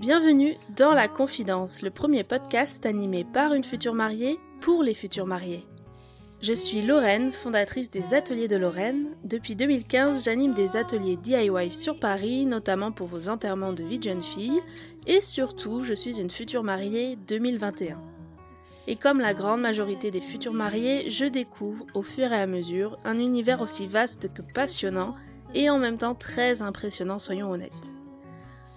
Bienvenue dans La Confidence, le premier podcast animé par une future mariée pour les futurs mariés. Je suis Lorraine, fondatrice des Ateliers de Lorraine. Depuis 2015, j'anime des ateliers DIY sur Paris, notamment pour vos enterrements de vie de jeune fille. Et surtout, je suis une future mariée 2021. Et comme la grande majorité des futurs mariés, je découvre au fur et à mesure un univers aussi vaste que passionnant et en même temps très impressionnant, soyons honnêtes.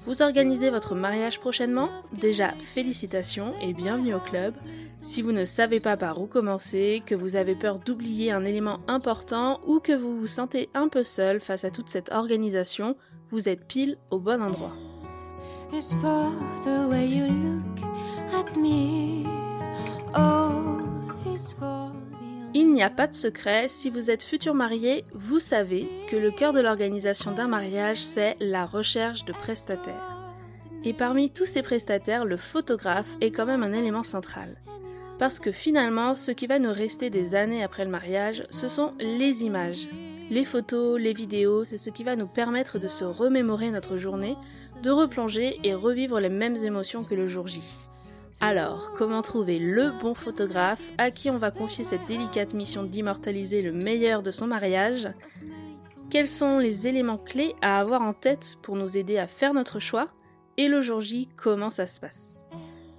Vous organisez votre mariage prochainement? Déjà, félicitations et bienvenue au club. Si vous ne savez pas par où commencer, que vous avez peur d'oublier un élément important ou que vous vous sentez un peu seul face à toute cette organisation, vous êtes pile au bon endroit. Il n'y a pas de secret, si vous êtes futur marié, vous savez que le cœur de l'organisation d'un mariage, c'est la recherche de prestataires. Et parmi tous ces prestataires, le photographe est quand même un élément central. Parce que finalement, ce qui va nous rester des années après le mariage, ce sont les images. Les photos, les vidéos, c'est ce qui va nous permettre de se remémorer notre journée, de replonger et revivre les mêmes émotions que le jour J. Alors, comment trouver le bon photographe à qui on va confier cette délicate mission d'immortaliser le meilleur de son mariage Quels sont les éléments clés à avoir en tête pour nous aider à faire notre choix Et le jour J, comment ça se passe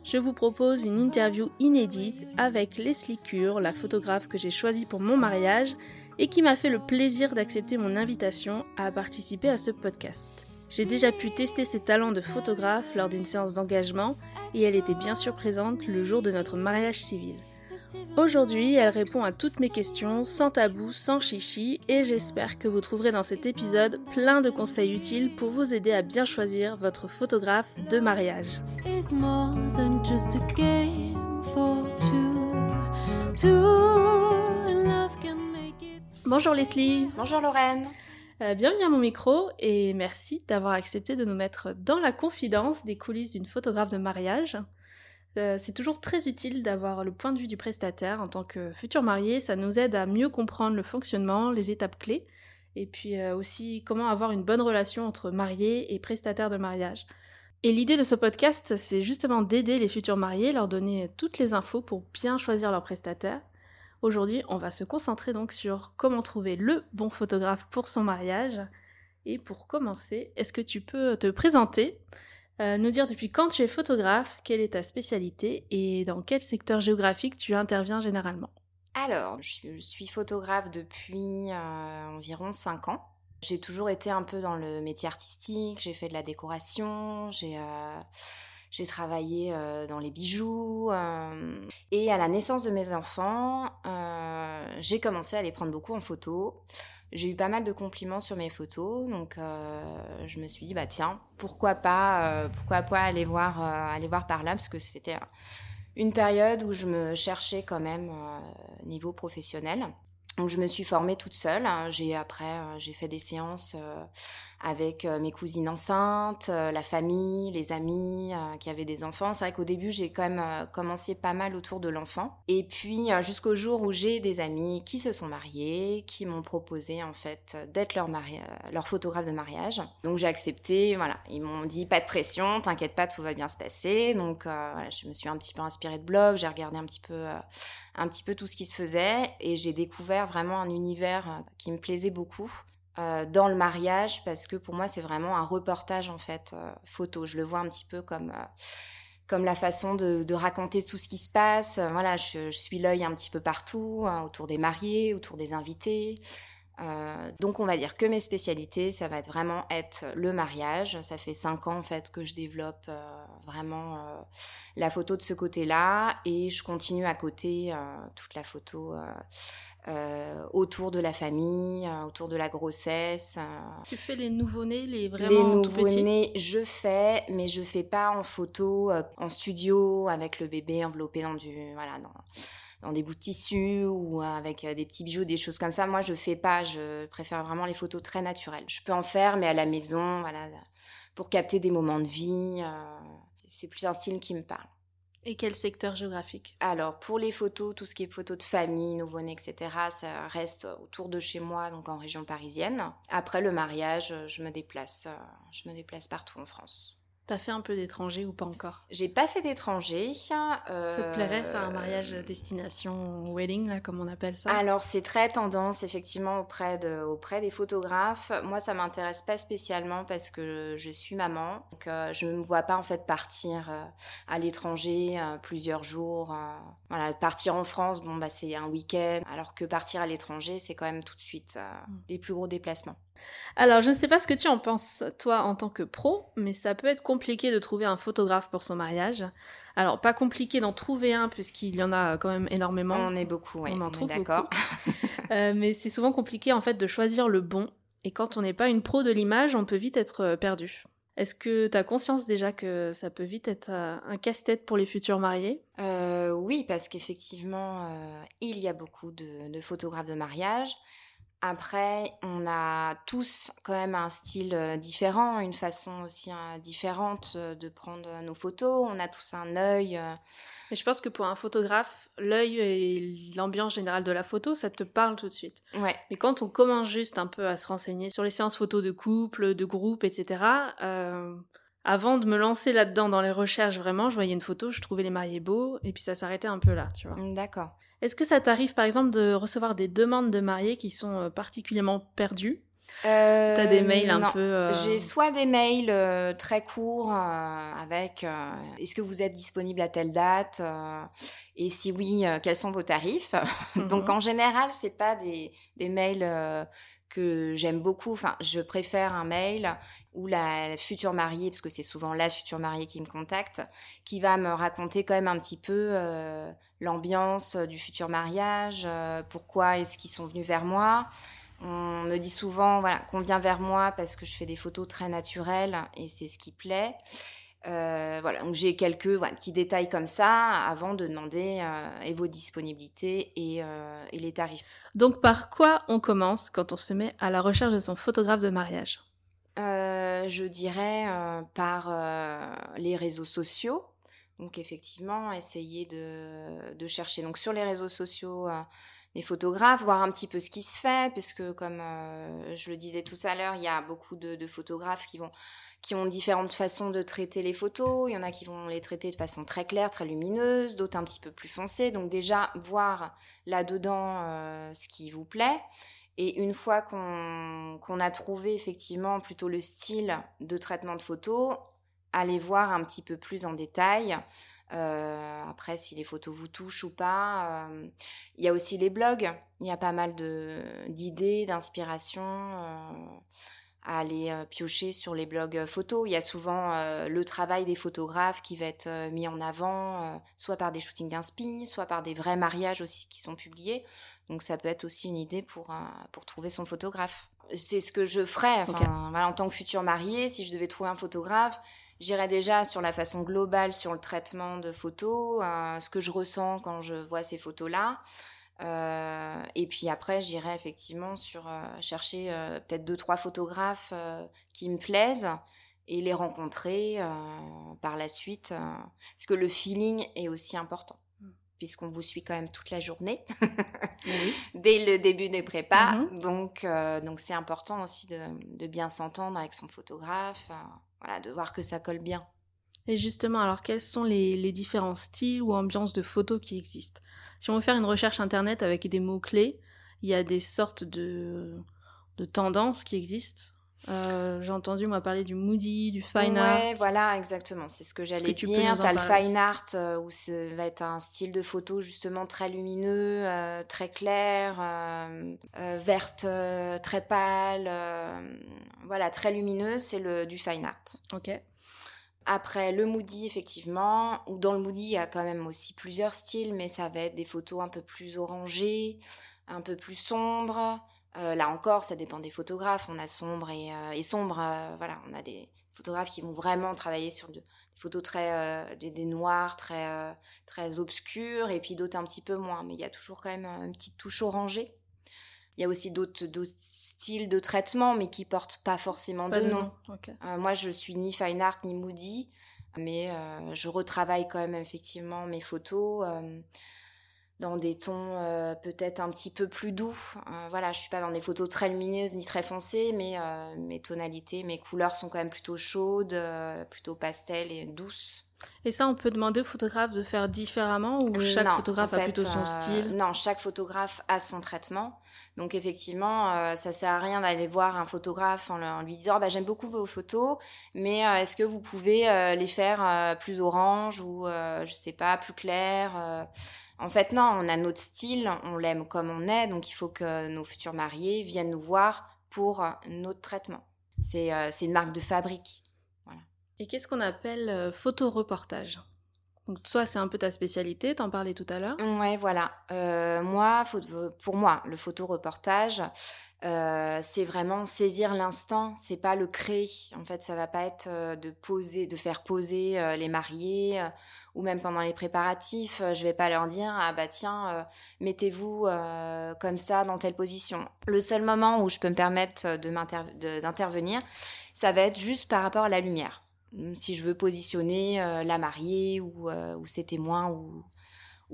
Je vous propose une interview inédite avec Leslie Cure, la photographe que j'ai choisie pour mon mariage et qui m'a fait le plaisir d'accepter mon invitation à participer à ce podcast. J'ai déjà pu tester ses talents de photographe lors d'une séance d'engagement et elle était bien sûr présente le jour de notre mariage civil. Aujourd'hui, elle répond à toutes mes questions sans tabou, sans chichi et j'espère que vous trouverez dans cet épisode plein de conseils utiles pour vous aider à bien choisir votre photographe de mariage. Bonjour Leslie. Bonjour Lorraine. Euh, bienvenue à mon micro et merci d'avoir accepté de nous mettre dans la confidence des coulisses d'une photographe de mariage. Euh, c'est toujours très utile d'avoir le point de vue du prestataire en tant que futur marié, ça nous aide à mieux comprendre le fonctionnement, les étapes clés, et puis euh, aussi comment avoir une bonne relation entre marié et prestataire de mariage. Et l'idée de ce podcast, c'est justement d'aider les futurs mariés, leur donner toutes les infos pour bien choisir leur prestataire Aujourd'hui, on va se concentrer donc sur comment trouver le bon photographe pour son mariage. Et pour commencer, est-ce que tu peux te présenter, euh, nous dire depuis quand tu es photographe, quelle est ta spécialité et dans quel secteur géographique tu interviens généralement? Alors, je suis photographe depuis euh, environ 5 ans. J'ai toujours été un peu dans le métier artistique, j'ai fait de la décoration, j'ai... Euh, j'ai travaillé euh, dans les bijoux. Euh, et à la naissance de mes enfants, euh, j'ai commencé à les prendre beaucoup en photo. J'ai eu pas mal de compliments sur mes photos, donc je me suis dit bah tiens, pourquoi pas, pourquoi pas aller voir, aller voir par là, parce que c'était une période où je me cherchais quand même niveau professionnel. Donc je me suis formée toute seule. J'ai après j'ai fait des séances avec euh, mes cousines enceintes, euh, la famille, les amis euh, qui avaient des enfants. C'est vrai qu'au début, j'ai quand même commencé pas mal autour de l'enfant. Et puis jusqu'au jour où j'ai des amis qui se sont mariés, qui m'ont proposé en fait d'être leur, photographe de mariage. Donc j'ai accepté, voilà. Ils m'ont dit pas de pression, t'inquiète pas, tout va bien se passer. Donc je me suis un petit peu inspirée de blog, j'ai regardé un petit peu tout ce qui se faisait et j'ai découvert vraiment un univers qui me plaisait beaucoup. Euh, dans le mariage parce que pour moi c'est vraiment un reportage en fait euh, photo. Je le vois un petit peu comme euh, comme la façon de, raconter tout ce qui se passe. voilà, je, suis l'œil un petit peu partout, hein, autour des mariés, autour des invités. Donc on va dire que mes spécialités, ça va être vraiment être le mariage. Ça fait cinq ans en fait que je développe vraiment la photo de ce côté-là et je continue à côté toute la photo euh, autour de la famille, euh, autour de la grossesse. Euh. Tu fais les nouveau-nés, les vraiment Les nouveau-nés, je fais, mais je fais pas en photo, en studio, avec le bébé enveloppé dans du, voilà, dans, dans des bouts de tissu ou avec des petits bijoux, des choses comme ça. Moi, je fais pas. Je préfère vraiment les photos très naturelles. Je peux en faire, mais à la maison, voilà, pour capter des moments de vie. c'est plus un style qui me parle. Et quel secteur géographique? Alors, pour les photos, tout ce qui est photos de famille, nouveau-né, etc., ça reste autour de chez moi, donc en région parisienne. Après le mariage, je me déplace, je me déplace partout en France. T'as fait un peu d'étranger ou pas encore? J'ai pas fait d'étranger. Euh... Ça te plairait, ça, un mariage destination wedding, là, comme on appelle ça? Alors, c'est très tendance, effectivement, auprès, de, auprès des photographes. Moi, ça m'intéresse pas spécialement parce que je suis maman. Donc, euh, je ne me vois pas, en fait, partir euh, à l'étranger euh, plusieurs jours. voilà, partir en France, bon, bah, c'est un week-end. Alors que partir à l'étranger, c'est quand même tout de suite mm. les plus gros déplacements. Alors, je ne sais pas ce que tu en penses, toi, en tant que pro, mais ça peut être compliqué de trouver un photographe pour son mariage. Alors, pas compliqué d'en trouver un, puisqu'il y en a quand même énormément. On est beaucoup, oui. On en trouve d'accord. Euh, mais c'est souvent compliqué, en fait, de choisir le bon. Et quand on n'est pas une pro de l'image, on peut vite être euh, perdu. Est-ce que tu as conscience déjà que ça peut vite être euh, un casse-tête pour les futurs mariés? Oui, parce qu'effectivement, il y a beaucoup de photographes de mariage. Après, on a tous quand même un style euh, différent, une façon aussi hein, différente euh, de prendre nos photos. On a tous un œil. Euh. Mais je pense que pour un photographe, l'œil et l'ambiance générale de la photo, ça te parle tout de suite. Ouais. Mais quand on commence juste un peu à se renseigner sur les séances photos de couple, de groupe, etc., avant de me lancer là-dedans dans les recherches, vraiment, je voyais une photo, je trouvais les mariés beaux, et puis ça s'arrêtait un peu là, tu vois. D'accord. Est-ce que ça t'arrive par exemple de recevoir des demandes de mariés qui sont euh, particulièrement perdues? Euh, T'as des mails un peu. Euh, J'ai soit des mails euh, très courts avec est-ce que vous êtes disponible à telle date et si oui, quels sont vos tarifs? Donc mhm. en général, c'est pas des, des mails que j'aime beaucoup. Enfin, je préfère un mail où la future mariée, parce que c'est souvent la future mariée qui me contacte, qui va me raconter quand même un petit peu euh, l'ambiance du futur mariage, euh, pourquoi est-ce qu'ils sont venus vers moi. On me dit souvent voilà, qu'on vient vers moi parce que je fais des photos très naturelles et c'est ce qui plaît. Euh, voilà, donc j'ai quelques petits détails comme ça avant de demander euh, et vos disponibilités euh, et, les tarifs. Donc par quoi on commence quand on se met à la recherche de son photographe de mariage? Je dirais par les réseaux sociaux. Donc effectivement, essayer de, chercher donc sur les réseaux sociaux les photographes, voir un petit peu ce qui se fait, puisque comme je le disais tout à l'heure, il y a beaucoup de photographes qui vont qui ont différentes façons de traiter les photos. Il y en a qui vont les traiter de façon très claire, très lumineuse, d'autres un petit peu plus foncées. Donc déjà, voir là-dedans euh, ce qui vous plaît. Et une fois qu'on a trouvé effectivement plutôt le style de traitement de photos, aller voir un petit peu plus en détail. Euh, après, si les photos vous touchent ou pas. Euh, il y a aussi les blogs. Il y a pas mal d'idées, d'inspiration à aller euh, piocher sur les blogs euh, photos. Il y a souvent euh, le travail des photographes qui va être mis en avant, soit par des shootings d'inspi, soit par des vrais mariages aussi qui sont publiés. Donc ça peut être aussi une idée pour, pour trouver son photographe. C'est ce que je ferais. Enfin, voilà, en tant que futur mariée, si je devais trouver un photographe, j'irais déjà sur la façon globale sur le traitement de photos, ce que je ressens quand je vois ces photos-là. Euh, et puis après, j'irai effectivement sur euh, chercher euh, peut-être deux trois photographes qui me plaisent et les rencontrer par la suite, parce que le feeling est aussi important mmh. puisqu'on vous suit quand même toute la journée dès le début des prépas. Mmh donc, donc c'est important aussi de, de bien s'entendre avec son photographe, voilà, de voir que ça colle bien. Et justement, alors quels sont les, les différents styles ou ambiances de photos qui existent? Si on veut faire une recherche internet avec des mots-clés, il y a des sortes de, de tendances qui existent. Euh, j'ai entendu moi parler du moody, du fine art. Ouais, voilà, exactement. C'est ce que j'allais dire. T'as le fine art euh, où ça va être un style de photo justement très lumineux, euh, très clair, verte, très pâle, voilà, très lumineuse. C'est le du fine art. Ok. Après, le moody, effectivement, ou dans le moody, il y a quand même aussi plusieurs styles, mais ça va être des photos un peu plus orangées, un peu plus sombres. Euh, là encore, ça dépend des photographes. On a sombre et, euh, sombre. Euh, voilà, on a des photographes qui vont vraiment travailler sur des photos très des, noirs, très très obscurs, et puis d'autres un petit peu moins. Mais il y a toujours quand même une petite touche orangée. Il y a aussi d'autres styles de traitement, mais qui portent pas forcément de, nom. Euh, moi, je suis ni fine art ni moody. Mais je retravaille quand même effectivement mes photos dans des tons peut-être un petit peu plus doux. voilà, je suis pas dans des photos très lumineuses ni très foncées, mais mes tonalités, mes couleurs sont quand même plutôt chaudes, plutôt pastel et douces. Et ça, on peut demander au photographe de faire différemment ou chaque photographe a plutôt son style? Non, chaque photographe a son traitement. Donc effectivement, euh, ça sert à rien d'aller voir un photographe en, lui disant bah, j'aime beaucoup vos photos, mais euh, est-ce que vous pouvez euh, les faire plus orange ou je sais pas plus clair En fait non, on a notre style, on l'aime comme on est, donc il faut que nos futurs mariés viennent nous voir pour notre traitement. C'est une marque de fabrique. Et qu'est-ce qu'on appelle euh, photoreportage? Donc toi, c'est un peu ta spécialité, t'en parlais tout à l'heure. Ouais, voilà. Euh, moi, pour moi, le photoreportage, euh, c'est vraiment saisir l'instant. C'est pas le créer. En fait, ça va pas être de poser, de faire poser les mariés ou même pendant les préparatifs. je vais pas leur dire ah bah tiens, mettez-vous comme ça dans telle position. Le seul moment où je peux me permettre d'intervenir, ça va être juste par rapport à la lumière si je veux positionner euh, la mariée ou, euh, ses témoins ou,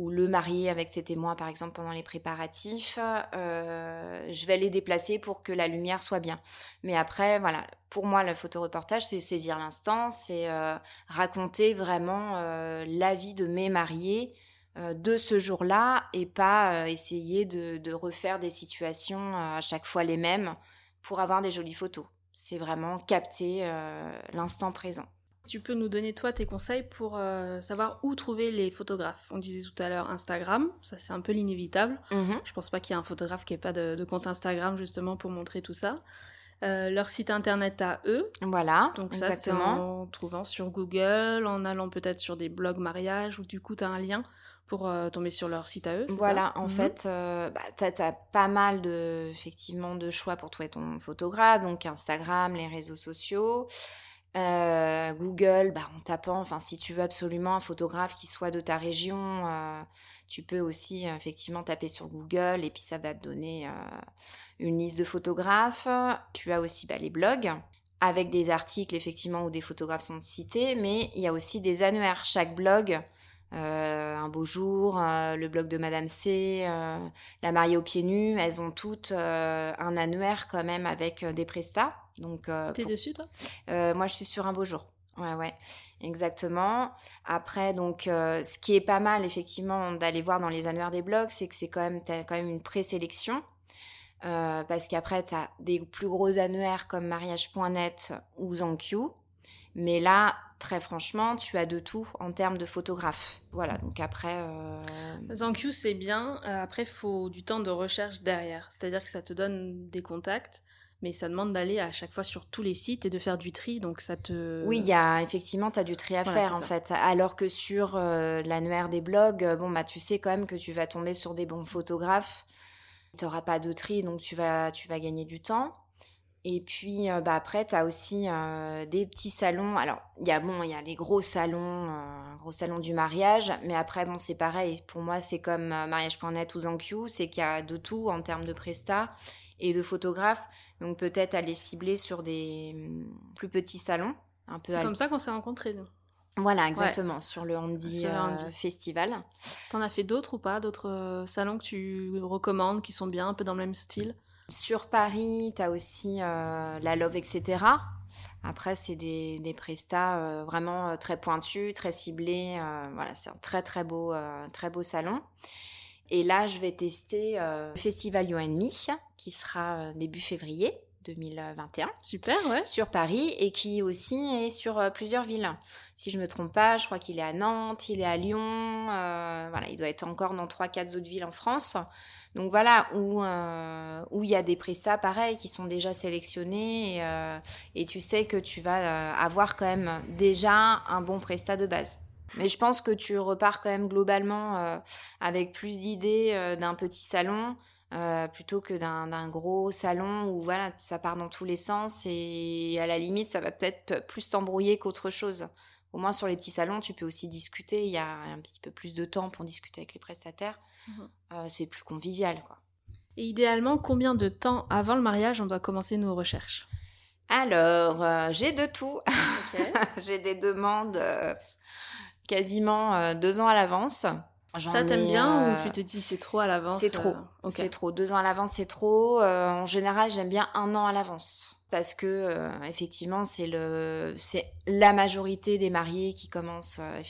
le marié avec ses témoins, par exemple, pendant les préparatifs, euh, je vais les déplacer pour que la lumière soit bien. Mais après, voilà, pour moi, le photoreportage, c'est saisir l'instant, c'est raconter vraiment la vie de mes mariés de ce jour-là et pas essayer de, refaire des situations à chaque fois les mêmes pour avoir des jolies photos c'est vraiment capter euh, l'instant présent. Tu peux nous donner toi tes conseils pour euh, savoir où trouver les photographes? On disait tout à l'heure Instagram, ça c'est un peu l'inévitable. Mm-hmm. Je pense pas qu'il y ait un photographe qui ait pas de, compte Instagram justement pour montrer tout ça. Euh, leur site internet à eux. Voilà. Donc ça c'est en trouvant sur Google, en allant peut-être sur des blogs mariage où du coup tu as un lien pour euh, tomber sur leur site à eux. Voilà, en mhm. fait, euh, bah, tu as, pas mal de, effectivement, de choix pour trouver ton photographe, donc Instagram, les réseaux sociaux. Euh, Google, bah, en tapant, enfin, si tu veux absolument un photographe qui soit de ta région, tu peux aussi effectivement taper sur Google et puis ça va te donner une liste de photographes. Tu as aussi bah, les blogs avec des articles effectivement où des photographes sont cités, mais il y a aussi des annuaires. Chaque blog euh, un beau jour, euh, le blog de Madame C, euh, La mariée aux pieds nus, elles ont toutes un annuaire quand même avec des prestats. Donc, T'es dessus toi? Moi je suis sur un beau jour. Ouais, ouais, exactement. Après, donc, ce qui est pas mal effectivement d'aller voir dans les annuaires des blogs, c'est que c'est quand même, as quand même une présélection. parce qu'après, tu as des plus gros annuaires comme mariage.net ou ZanQ. Mais là, très franchement, tu as de tout en termes de photographe. Voilà, donc après... Euh... ZenQ, c'est bien. Euh, après, il faut du temps de recherche derrière. C'est-à-dire que ça te donne des contacts, mais ça demande d'aller à chaque fois sur tous les sites et de faire du tri. Donc ça te... Oui, il y a effectivement, tu as du tri à faire en fait. Alors que sur euh, l'annuaire des blogs, euh, bon, bah, tu sais quand même que tu vas tomber sur des bons photographes. Tu n'auras pas de tri, donc tu vas, tu vas gagner du temps. Et puis euh, bah, après, tu as aussi euh, des petits salons. Alors, il y a bon, il y a les gros salons, euh, gros salons du mariage, mais après, bon, c'est pareil. Pour moi, c'est comme mariage.net ou ZenQ, c'est qu'il y a de tout en termes de prestats et de photographes. Donc peut-être aller cibler sur des mm, plus petits salons. C'est comme ça qu'on s'est rencontrés, nous. Voilà, exactement, sur le Handy, Festival. T'en as fait d'autres ou pas D'autres salons que tu recommandes, qui sont bien, un peu dans le même style? Sur Paris, tu as aussi euh, la Love, etc. Après, c'est des, des prestats euh, vraiment euh, très pointus, très ciblés. voilà, c'est un très très beau, très beau salon. Et là, je vais tester le Festival You Me, qui sera début février 2021. Super, ouais. Sur Paris et qui aussi est sur plusieurs villes. Si je me trompe pas, je crois qu'il est à Nantes, il est à Lyon. voilà, il doit être encore dans 3-4 autres villes en France. Donc voilà, où euh, où il y a des prestats pareils qui sont déjà sélectionnés et, euh, tu sais que tu vas euh, avoir quand même déjà un bon prestat de base. Mais je pense que tu repars quand même globalement avec plus d'idées d'un petit salon plutôt que d'un gros salon où voilà ça part dans tous les sens et à la limite ça va peut-être plus t'embrouiller qu'autre chose. Au moins sur les petits salons, tu peux aussi discuter. Il y a un petit peu plus de temps pour discuter avec les prestataires. Mhm. Euh, c'est plus convivial, quoi. Et idéalement, combien de temps avant le mariage on doit commencer nos recherches? Alors, j'ai de tout. j'ai des demandes quasiment deux ans à l'avance. Ça t'aime bien ou tu te dis c'est trop à l'avance C'est trop. C'est trop. Deux ans à l'avance, c'est trop. en général, j'aime bien un an à l'avance parce que euh, effectivement c'est le c'est la majorité des mariés qui commencent euh,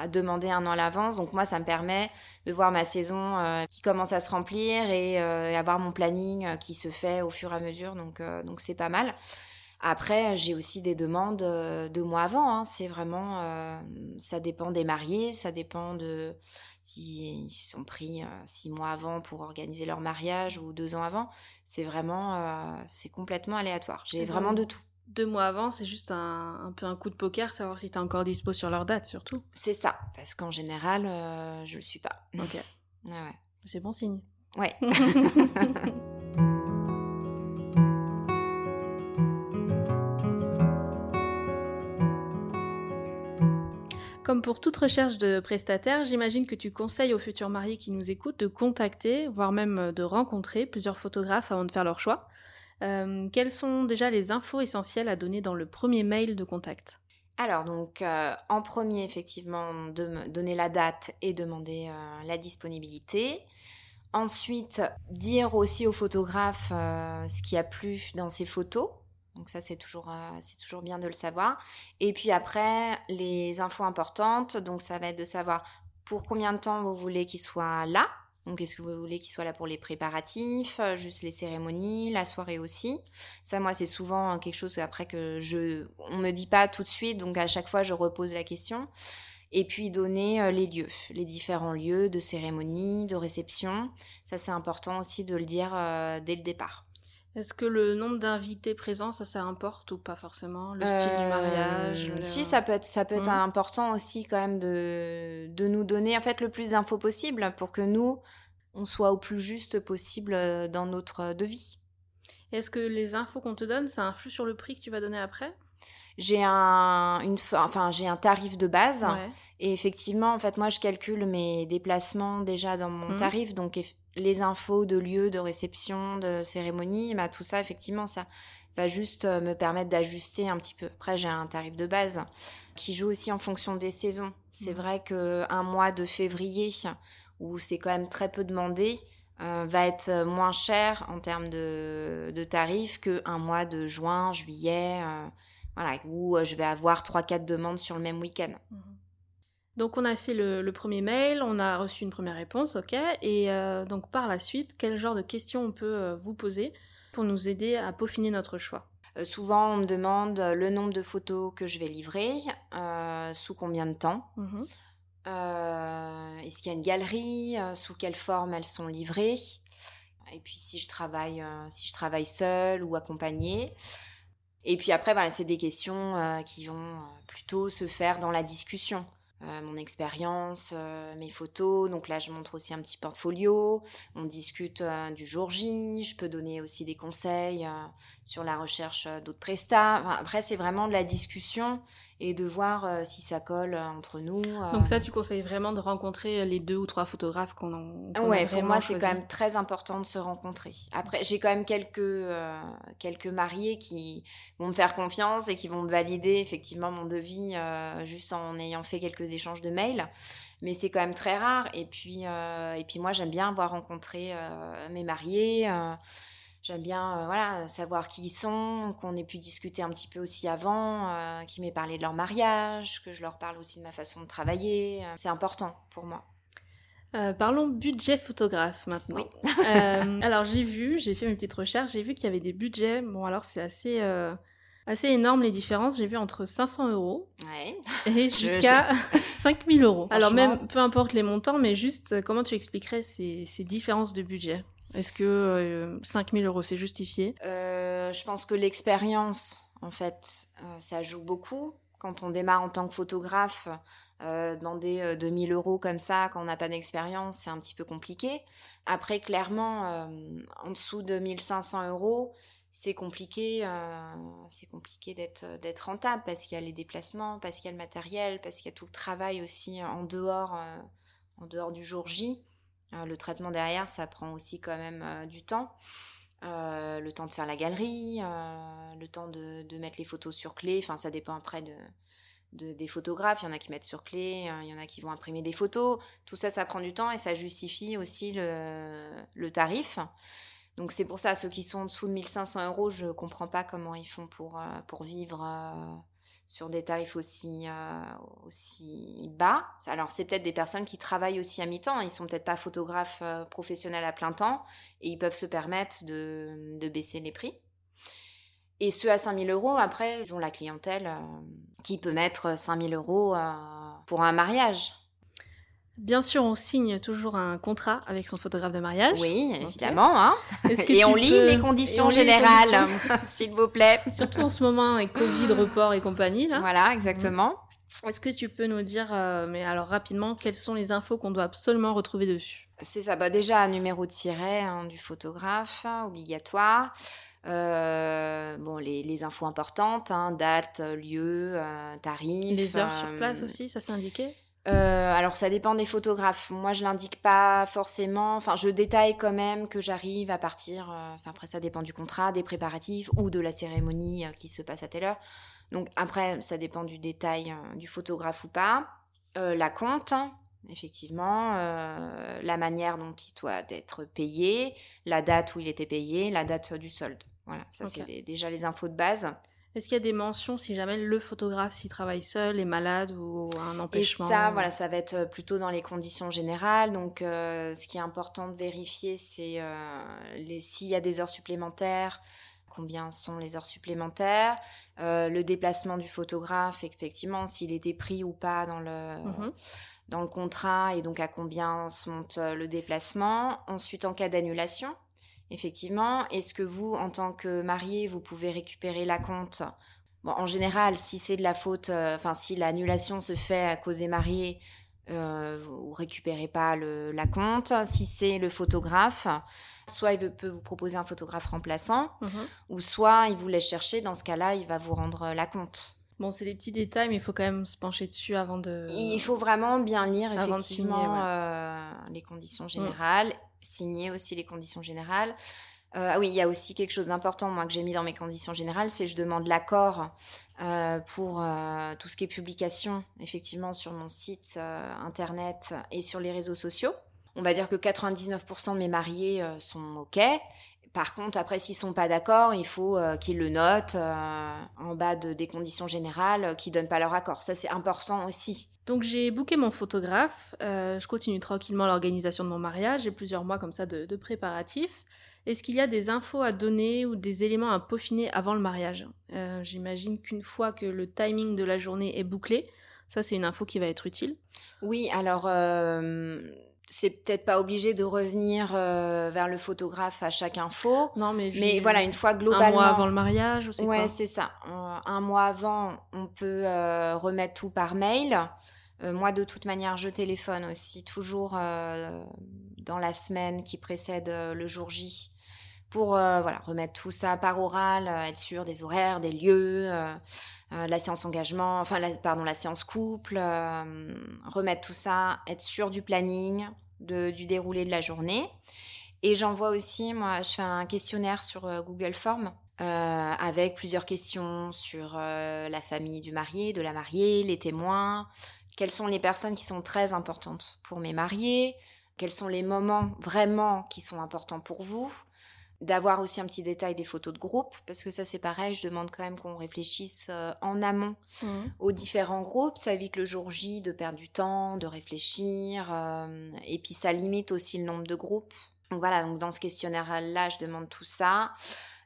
à demander un an à l'avance donc moi ça me permet de voir ma saison euh, qui commence à se remplir et, avoir mon planning qui se fait au fur et à mesure donc donc c'est pas mal après j'ai aussi des demandes deux mois avant hein. c'est vraiment ça dépend des mariés ça dépend de s'ils sont pris euh, six mois avant pour organiser leur mariage ou deux ans avant, c'est vraiment, euh, c'est complètement aléatoire. J'ai vraiment de tout. Deux mois avant, c'est juste un, peu un coup de poker, savoir si tu es encore dispo sur leur date, surtout. C'est ça, parce qu'en général, euh, je le suis pas. Ok. ouais. C'est bon signe. Ouais. Comme pour toute recherche de prestataire, j'imagine que tu conseilles aux futurs mariés qui nous écoutent de contacter, voire même euh, de rencontrer plusieurs photographes avant de faire leur choix. Euh, quelles sont déjà les infos essentielles à donner dans le premier mail de contact? Alors, donc, euh, en premier, effectivement, donner la date et demander la disponibilité. Ensuite, dire aussi au photographe ce qui a plu dans ses photos. Donc ça, c'est toujours, euh, c'est toujours bien de le savoir. Et puis après, les infos importantes, donc ça va être de savoir pour combien de temps vous voulez qu'il soit là. Donc est-ce que vous voulez qu'il soit là pour les préparatifs, euh, juste les cérémonies, la soirée aussi. Ça, moi, c'est souvent quelque chose après que je, on me dit pas tout de suite, donc à chaque fois, je repose la question. Et puis donner euh, les lieux, les différents lieux de cérémonie, de réception. Ça, c'est important aussi de le dire dès le départ. Est-ce que le nombre d'invités présents, ça, ça importe ou pas forcément? Le style du mariage euh, Si, ça peut être, ça peut être mmh. important aussi quand même de, de nous donner en fait le plus d'infos possible pour que nous, on soit au plus juste possible euh, dans notre devis. Est-ce que les infos qu'on te donne, ça influe sur le prix que tu vas donner après? J'ai un, une, enfin, j'ai un tarif de base. Et effectivement, en fait, moi, je calcule mes déplacements déjà dans mon mmh. tarif. Donc, les infos de lieu, de réception, de cérémonie, bah, tout ça, effectivement, ça va juste euh, me permettre d'ajuster un petit peu. Après, j'ai un tarif de base qui joue aussi en fonction des saisons. C'est mmh. vrai qu'un mois de février, où c'est quand même très peu demandé, euh, va être moins cher en termes de, de tarifs qu'un mois de juin, juillet, euh, voilà, où je vais avoir 3-4 demandes sur le même week-end. Mmh. Donc on a fait le, premier mail, on a reçu une première réponse, ok. Et euh, donc par la suite, quel genre de questions on peut euh, vous poser pour nous aider à peaufiner notre choix? Euh, Souvent on me demande le nombre de photos que je vais livrer, sous combien de temps? Mhm. Est-ce qu'il y a une galerie? Sous quelle forme elles sont livrées? Et puis si je travaille, si je travaille seule ou accompagnée. Et puis après, voilà, c'est des questions qui vont plutôt se faire dans la discussion. Euh, mon expérience, euh, mes photos. Donc là, je montre aussi un petit portfolio. On discute euh, du jour J. Je peux donner aussi des conseils sur la recherche d'autres prestats. après, c'est vraiment de la discussion et de voir euh, si ça colle euh, entre nous. Euh. Donc ça, tu conseilles vraiment de rencontrer les deux ou trois photographes qu'on a. ouais, pour moi, c'est quand même très important de se rencontrer. Après, j'ai quand même quelques quelques mariés qui vont me faire confiance et qui vont me valider effectivement mon devis juste en ayant fait quelques échanges de mails. Mais c'est quand même très rare. Et puis, et puis moi, j'aime bien avoir rencontré mes mariés. J'aime bien euh, voilà, savoir qui ils sont, qu'on ait pu discuter un petit peu aussi avant, euh, qu'ils m'aient parlé de leur mariage, que je leur parle aussi de ma façon de travailler. Euh, c'est important pour moi. parlons budget photographe maintenant. alors j'ai vu, j'ai fait mes petites recherches, j'ai vu qu'il y avait des budgets. Bon alors c'est assez assez énorme les différences. J'ai vu entre 500 euros et jusqu'à 5000 euros. Alors même peu importe les montants, mais juste comment tu expliquerais ces, ces différences de budget? Est-ce que euh, 5000 euros, c'est justifié? Euh, Je pense que l'expérience, en fait, euh, ça joue beaucoup. Quand on démarre en tant que photographe, demander 2000 euros comme ça, quand on n'a pas d'expérience, c'est un petit peu compliqué. Après, clairement, en dessous de 1500 euros, c'est compliqué, c'est compliqué d'être d'être rentable parce qu'il y a les déplacements, parce qu'il y a le matériel, parce qu'il y a tout le travail aussi en dehors, en dehors du jour J. Euh, le traitement derrière, ça prend aussi quand même euh, du temps. le temps de faire la galerie, le temps de, mettre les photos sur clé. Enfin, ça dépend après de, des photographes, il y en a qui mettent sur clé, il y en a qui vont imprimer des photos. Tout ça, ça prend du temps et ça justifie aussi le, tarif. Donc c'est pour ça, ceux qui sont en dessous de 1500 euros, je ne comprends pas comment ils font pour, euh, vivre euh, sur des tarifs aussi, euh, aussi bas. Alors c'est peut-être des personnes qui travaillent aussi à mi-temps, ils sont peut-être pas photographes professionnels à plein temps et ils peuvent se permettre de baisser les prix. Et ceux à 5000 euros, après, ils ont la clientèle euh, qui peut mettre 5000 euros euh, pour un mariage. Bien sûr, on signe toujours un contrat avec son photographe de mariage. Oui, évidemment. Hein et on lit les conditions générales, s'il vous plaît. Surtout en ce moment, avec Covid, report et compagnie. Là. Voilà, exactement. Est-ce que tu peux nous dire, euh, mais alors rapidement, quelles sont les infos qu'on doit absolument retrouver dessus? C'est ça, bah déjà un numéro de siret hein, du photographe, obligatoire. Euh, bon, les, infos importantes, hein, date, lieu, euh, tarif. Les heures sur place aussi, ça s'est indiqué? Alors ça dépend des photographes. Moi je l'indique pas forcément. Enfin je détaille quand même que j'arrive à partir. Enfin après ça dépend du contrat, des préparatifs ou de la cérémonie qui se passe à telle heure. Donc après ça dépend du détail du photographe ou pas. la compte, effectivement, la manière dont il doit être payé, la date où il était payé, la date du solde. Voilà, ça c'est déjà les infos de base. Est-ce qu'il y a des mentions si jamais le photographe s'il travaille seul, est malade ou un empêchement Et ça, voilà, ça va être euh, plutôt dans les conditions générales. Donc, euh, ce qui est important de vérifier, c'est euh, s'il y a des heures supplémentaires, combien sont les heures supplémentaires, le déplacement du photographe, effectivement, s'il était pris ou pas dans le. Mmh dans le contrat et donc à combien se monte le déplacement. Ensuite, en cas d'annulation, effectivement. Est-ce que vous, en tant que marié, vous pouvez récupérer la compte? Bon, En général, si c'est de la faute, euh, enfin, si l'annulation se fait à cause des mariés, euh, vous récupérez pas le, la compte. Si c'est le photographe, soit il peut vous proposer un photographe remplaçant, mhm. ou soit il vous laisse chercher. Dans ce cas-là, il va vous rendre la compte. Bon, c'est des petits détails, mais il faut quand même se pencher dessus avant de. Il faut vraiment bien lire effectivement euh, les conditions générales signer aussi les conditions générales. Euh, ah oui, il y a aussi quelque chose d'important, moi, que j'ai mis dans mes conditions générales, c'est je demande l'accord euh, pour euh, tout ce qui est publication, effectivement, sur mon site internet et sur les réseaux sociaux. On va dire que 99% de mes mariés sont OK. Par contre, après, s'ils sont pas d'accord, il faut qu'ils le notent en bas de, des conditions générales, qu'ils donnent pas leur accord. Ça, c'est important aussi. Donc j'ai booké mon photographe, euh, je continue tranquillement l'organisation de mon mariage, j'ai plusieurs mois comme ça de, préparatifs. Est-ce qu'il y a des infos à donner ou des éléments à peaufiner avant le mariage? Euh, J'imagine qu'une fois que le timing de la journée est bouclé, ça c'est une info qui va être utile. Oui, alors euh, c'est peut-être pas obligé de revenir vers le photographe à chaque info. Non, mais, mais voilà, une fois globalement. Un mois avant le mariage, c'est Ouais, c'est ça. un mois avant, on peut remettre tout par mail. Euh, moi, de toute manière, je téléphone aussi toujours euh, dans la semaine qui précède euh, le jour J pour voilà, remettre tout ça par oral, être sûr des horaires, des lieux, la séance engagement, enfin, la, pardon, la séance couple, remettre tout ça, être sûr du planning, du déroulé de la journée. Et j'envoie aussi, moi, je fais un questionnaire sur Google Form. avec plusieurs questions sur la famille du marié, de la mariée, les témoins, quelles sont les personnes qui sont très importantes pour mes mariés, quels sont les moments vraiment qui sont importants pour vous, d'avoir aussi un petit détail des photos de groupe, parce que ça c'est pareil, je demande quand même qu'on réfléchisse euh, en amont mmh. aux différents groupes, ça évite le jour J de perdre du temps, de réfléchir, euh, et puis ça limite aussi le nombre de groupes. Donc voilà, donc dans ce questionnaire-là, je demande tout ça.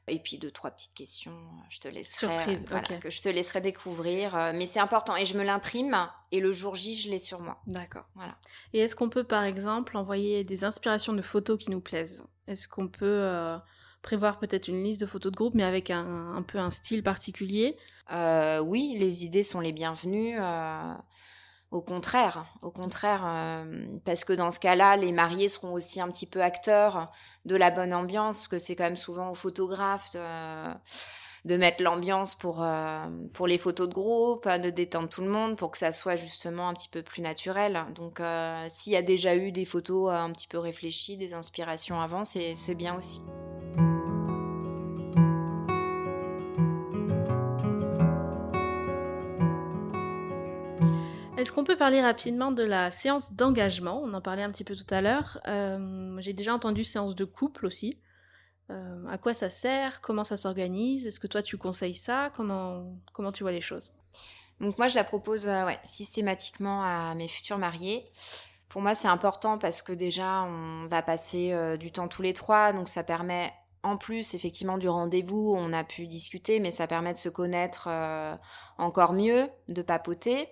Et puis deux, trois petites questions, euh, je te laisserai, euh, que je te laisserai découvrir. Euh, mais c'est important et je me l'imprime et le jour J, je l'ai sur moi. D'accord. Voilà. Et est-ce qu'on peut par exemple envoyer des inspirations de photos qui nous plaisent? Est-ce qu'on peut prévoir peut-être une liste de photos de groupe mais avec un, un peu un style particulier? Oui, les idées sont les bienvenues. Au contraire, au contraire, euh, parce que dans ce cas-là, les mariés seront aussi un petit peu acteurs de la bonne ambiance, parce que c'est quand même souvent aux photographes de, mettre l'ambiance pour, euh, pour les photos de groupe, de détendre tout le monde, pour que ça soit justement un petit peu plus naturel. Donc, euh, s'il y a déjà eu des photos un petit peu réfléchies, des inspirations avant, c'est bien aussi. Est-ce qu'on peut parler rapidement de la séance d'engagement? On en parlait un petit peu tout à l'heure. Euh, j'ai déjà entendu séance de couple aussi. Euh, à quoi ça sert? Comment ça s'organise? Est-ce que toi tu conseilles ça? Comment, comment tu vois les choses? Donc moi je la propose euh, systématiquement à mes futurs mariés. Pour moi c'est important parce que déjà on va passer du temps tous les trois, donc ça permet en plus, effectivement, du rendez-vous, on a pu discuter, mais ça permet de se connaître encore mieux, de papoter.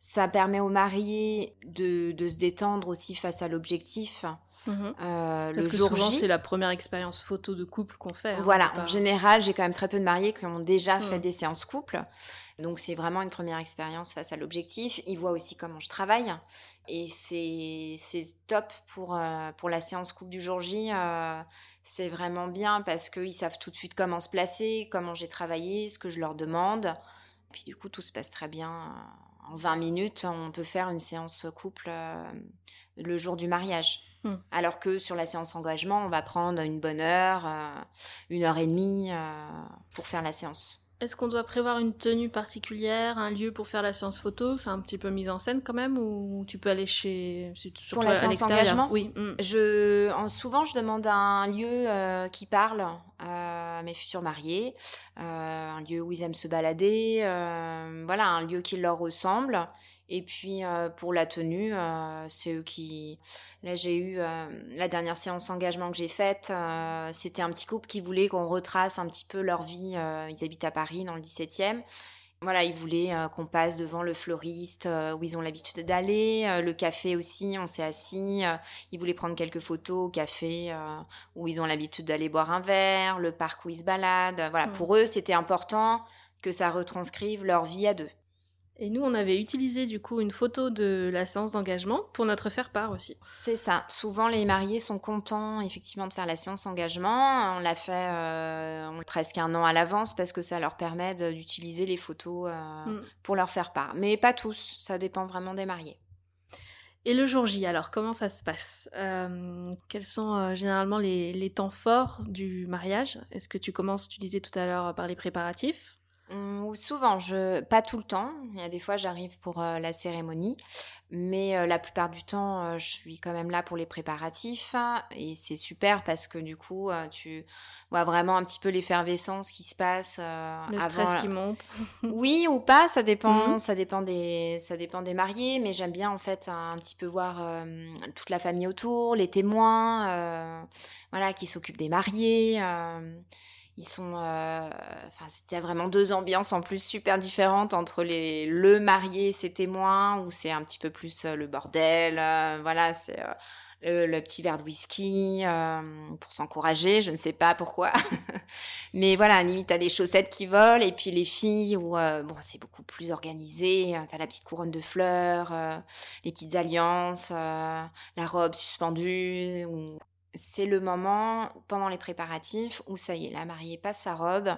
Ça permet aux mariés de, se détendre aussi face à l'objectif. Mhm. Euh, Parce que souvent, c'est la première expérience photo de couple qu'on fait. Hein, voilà, en général, j'ai quand même très peu de mariés qui ont déjà fait des séances couple. Donc, c'est vraiment une première expérience face à l'objectif. Ils voient aussi comment je travaille. Et c'est top pour, euh, pour la séance couple du jour J. Euh, c'est vraiment bien parce qu'ils savent tout de suite comment se placer, comment j'ai travaillé, ce que je leur demande. Puis du coup, tout se passe très bien en 20 minutes, on peut faire une séance couple euh, le jour du mariage. Hmm. Alors que sur la séance engagement, on va prendre une bonne heure, euh, une heure et demie euh, pour faire la séance. Est-ce qu'on doit prévoir une tenue particulière, un lieu pour faire la séance photo? C'est un petit peu mise en scène quand même ou tu peux aller chez pour la séance engagement Oui. Mm. Je en, souvent je demande un lieu euh, qui parle à mes futurs mariés, euh, un lieu où ils aiment se balader, euh, voilà un lieu qui leur ressemble et puis euh, pour la tenue, euh, c'est eux qui. Là, j'ai eu euh, la dernière séance engagement que j'ai faite. C'était un petit couple qui voulait qu'on retrace un petit peu leur vie. ils habitent à Paris, dans le 17e. Voilà, ils voulaient qu'on passe devant le fleuriste où ils ont l'habitude d'aller, le café aussi, on s'est assis. ils voulaient prendre quelques photos au café où ils ont l'habitude d'aller boire un verre, le parc où ils se baladent. Voilà, mmh. pour eux, c'était important que ça retranscrive leur vie à deux. Et nous, on avait utilisé du coup une photo de la séance d'engagement pour notre faire-part aussi. C'est ça. Souvent, les mariés sont contents effectivement de faire la séance engagement. On l'a fait euh, presque un an à l'avance parce que ça leur permet d'utiliser les photos euh, mm. pour leur faire part. Mais pas tous. Ça dépend vraiment des mariés. Et le jour J, alors comment ça se passe? Euh, Quels sont généralement les, les, temps forts du mariage? Est-ce que tu commences, tu disais tout à l'heure, par les préparatifs? Mmh, souvent, je pas tout le temps. Il y a des fois, j'arrive pour euh, la cérémonie, mais euh, la plupart du temps, euh, je suis quand même là pour les préparatifs et c'est super parce que du coup, tu vois vraiment un petit peu l'effervescence qui se passe. Le stress qui monte. oui ou pas, ça dépend. Mmh. Ça dépend des, ça dépend des mariés, mais j'aime bien en fait un, petit peu voir toute la famille autour, les témoins, voilà, qui s'occupent des mariés. Ils sont, euh, enfin, c'était vraiment deux ambiances en plus super différentes entre les le marié et ses témoins où c'est un petit peu plus euh, le bordel, euh, voilà, c'est le, petit verre de whisky pour s'encourager, je ne sais pas pourquoi, mais voilà, limite t'as des chaussettes qui volent et puis les filles où bon c'est beaucoup plus organisé, t'as la petite couronne de fleurs, les petites alliances, la robe suspendue ou c'est le moment pendant les préparatifs où ça y est, la mariée passe sa robe.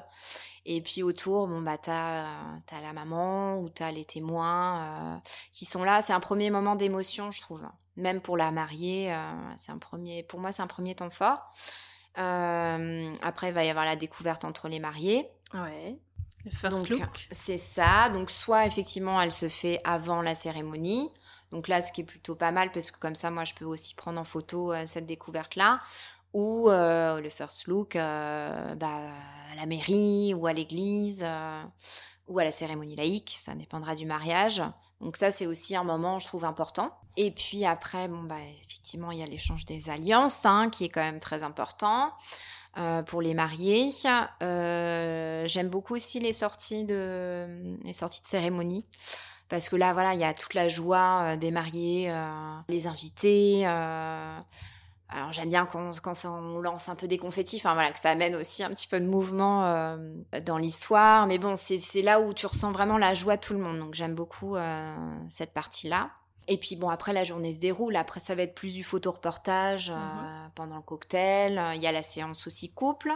Et puis autour, bon, bah, t'as, as la maman ou t'as les témoins euh, qui sont là. C'est un premier moment d'émotion, je trouve. Même pour la mariée, euh, c'est un premier, pour moi, c'est un premier temps fort. Euh, après, il va y avoir la découverte entre les mariés. Ouais. Le first look. C'est ça. Donc, soit effectivement, elle se fait avant la cérémonie, donc là, ce qui est plutôt pas mal parce que comme ça, moi, je peux aussi prendre en photo euh, cette découverte-là. Ou euh, le first look euh, bah, à la mairie ou à l'église ou à la cérémonie laïque, ça dépendra du mariage. Donc ça, c'est aussi un moment, je trouve, important. Et puis après, bon, bah, effectivement, il y a l'échange des alliances, hein, qui est quand même très important. pour les mariés. J'aime beaucoup aussi les sorties de les sorties de cérémonie parce que là, voilà, il y a toute la joie euh, des mariés, euh, les invités. Euh, alors j'aime bien quand, quand on lance un peu des confettis, enfin voilà, que ça amène aussi un petit peu de mouvement dans l'histoire. Mais bon, c'est là où tu ressens vraiment la joie de tout le monde. Donc j'aime beaucoup cette partie-là. Et puis bon, après la journée se déroule. Après, ça va être plus du photo-reportage mhm. pendant le cocktail. Il y a la séance aussi couple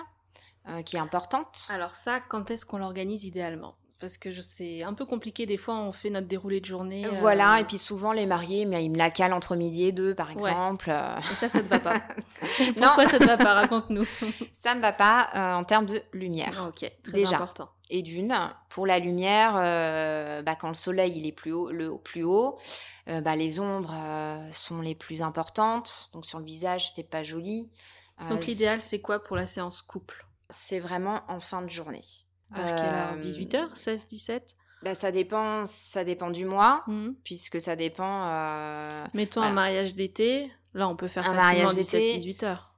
qui est importante. Alors ça, quand est-ce qu'on l'organise idéalement? Parce que c'est un peu compliqué. Des fois, on fait notre déroulé de journée. Voilà, et puis souvent, les mariés, mais ils me la calent entre midi et deux, par exemple. Et ça, ça te va pas. Pourquoi ça te va pas? Raconte-nous. ça me va pas en termes de lumière. ok, très Déjà. important. Et d'une, pour la lumière, bah, quand le soleil il est plus haut, le plus haut, bah, les ombres sont les plus importantes. Donc sur le visage, c'était pas joli. Donc l'idéal, c'est quoi pour la séance couple? C'est vraiment en fin de journée. Vers quelle heure? 18h 16, 17 bah, ça dépend, ça dépend du mois, mmh. puisque ça dépend. Euh, Mettons un mariage d'été. Là, on peut faire un mariage 17-18 heures.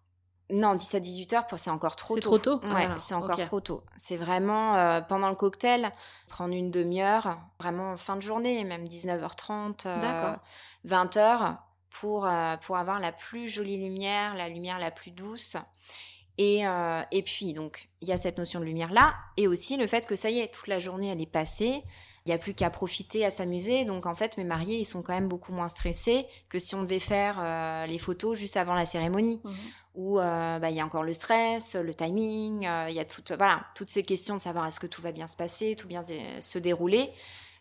Non, 17-18 heures, c'est encore trop tôt. C'est trop tôt? Ouais, c'est encore trop tôt. C'est vraiment euh, pendant le cocktail, prendre une demi-heure, vraiment en fin de journée, même 19h30, 20h, pour, euh, pour avoir la plus jolie lumière, la lumière la plus douce. Et, euh, et puis, donc, il y a cette notion de lumière-là, et aussi le fait que ça y est, toute la journée, elle est passée, il n'y a plus qu'à profiter, à s'amuser. Donc, en fait, mes mariés, ils sont quand même beaucoup moins stressés que si on devait faire euh, les photos juste avant la cérémonie, mmh où euh, bah, il y a encore le stress, le timing, il y a tout, voilà, toutes ces questions de savoir est-ce que tout va bien se passer, tout bien se dérouler.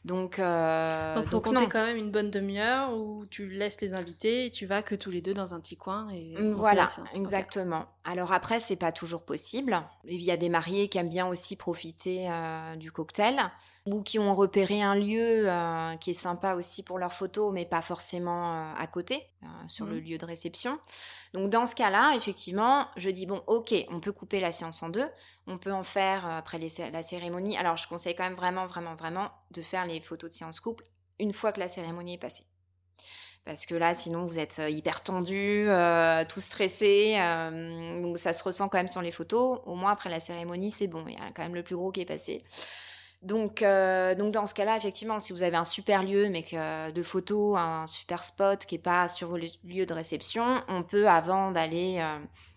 Donc, euh, donc, faut compter quand même une bonne demi-heure où tu laisses les invités et tu vas que tous les deux dans un petit coin. Et voilà, exactement. Alors après, c'est pas toujours possible. Il y a des mariés qui aiment bien aussi profiter euh, du cocktail ou qui ont repéré un lieu euh, qui est sympa aussi pour leurs photos, mais pas forcément euh, à côté, sur le mmh. lieu de réception. Donc dans ce cas-là, effectivement, je dis bon, ok, on peut couper la séance en deux, on peut en faire après la cérémonie. Alors je conseille quand même vraiment, vraiment, vraiment de faire les photos de séance couple une fois que la cérémonie est passée. Parce que là, sinon, vous êtes euh, hyper tendu, euh, tout stressé. Euh, donc, ça se ressent quand même sur les photos. Au moins, après la cérémonie, c'est bon. Il y a quand même le plus gros qui est passé. Donc, donc dans ce cas-là, effectivement, si vous avez un super lieu, mais que de photos, un super spot qui est pas sur le lieu de réception, on peut, avant d'aller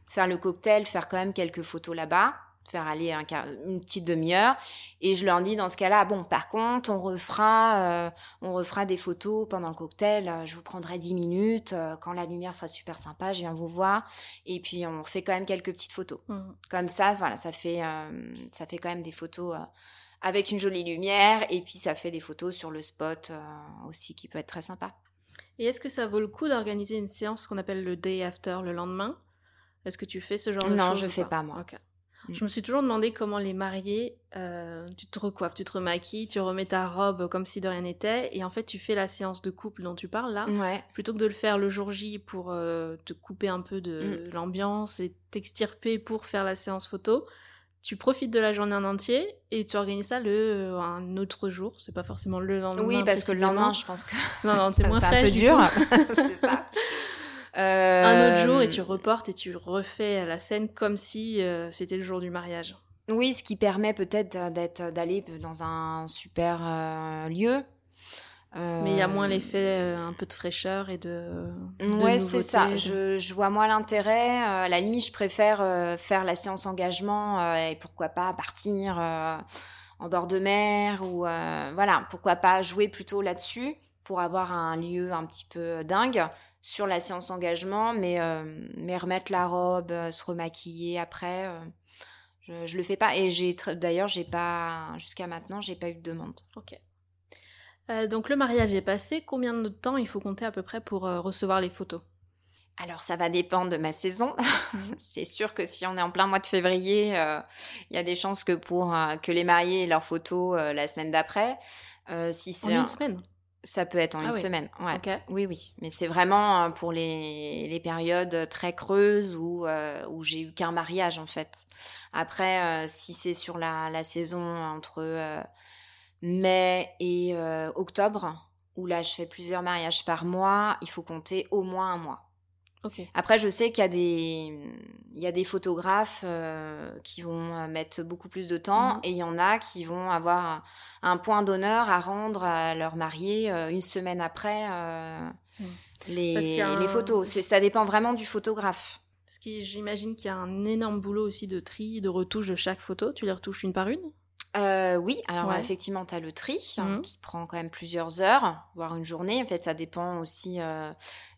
faire le cocktail, faire quand même quelques photos là-bas faire aller un, une petite demi-heure. Et je leur dis dans ce cas-là bon par contre on refera euh, on refera des photos pendant le cocktail euh, je vous prendrai 10 minutes euh, quand la lumière sera super sympa je viens vous voir. Et puis on fait quand même quelques petites photos. Mmh. comme ça voilà ça fait ça fait quand même des photos avec une jolie lumière et puis ça fait des photos sur le spot aussi qui peut être très sympa et est-ce que ça vaut le coup d'organiser une séance qu'on appelle le day after le lendemain? Est-ce que tu fais ce genre de choses Non, je fais pas? moi. Je mm. me suis toujours demandé comment les mariés, euh, tu te recoiffes, tu te remaquilles, tu remets ta robe comme si de rien n'était, et en fait tu fais la séance de couple dont tu parles là, plutôt que de le faire le jour J pour euh, te couper un peu de mm. l'ambiance et t'extirper pour faire la séance photo. Tu profites de la journée en entier et tu organises ça le euh, un autre jour. C'est pas forcément le lendemain. Oui, parce que le lendemain, je pense que non, non, t'es moins fraîche. C'est un peu dur. c'est ça. Un autre jour et tu euh, reportes et tu refais la scène comme si euh, c'était le jour du mariage. Oui, ce qui permet peut-être d'être d'aller dans un super euh. Mais il y a moins l'effet un peu de fraîcheur et de. de ouais, c'est ça. Je, je, vois moins l'intérêt. à la limite, je préfère faire la séance engagement et pourquoi pas partir en bord de mer ou voilà, pourquoi pas jouer plutôt là-dessus pour avoir un lieu un petit peu dingue sur la séance engagement, mais, euh, mais remettre la robe, euh, se remaquiller après, euh, je, je le fais pas. Et j'ai d'ailleurs, j'ai pas jusqu'à maintenant, j'ai pas eu de demande. Ok. Donc le mariage est passé. Combien de temps il faut compter à peu près pour recevoir les photos? Alors ça va dépendre de ma saison. c'est sûr que si on est en plein mois de février, il y a des chances que pour que les mariés aient leurs photos la semaine d'après. si c'est en une semaine? Ça peut être en ah une semaine. Ouais. Oui, oui. Mais c'est vraiment euh, pour les, les, périodes très creuses où, euh, où j'ai eu qu'un mariage, en fait. Après, euh, si c'est sur la, la, saison entre mai et octobre, où là, je fais plusieurs mariages par mois, il faut compter au moins un mois. Après, je sais qu'il y a des, il y a des photographes euh, qui vont euh, mettre beaucoup plus de temps mhm. et il y en a qui vont avoir un, point d'honneur à rendre à leur marié euh, une semaine après mhm. les, les, photos. Ça dépend vraiment du photographe. Parce que j'imagine qu'il y a un énorme boulot aussi de tri, de retouche de chaque photo. Tu les retouches une par une? Euh, oui, alors effectivement, tu as le tri hein, mmh. qui prend quand même plusieurs heures, voire une journée. En fait, ça dépend aussi euh,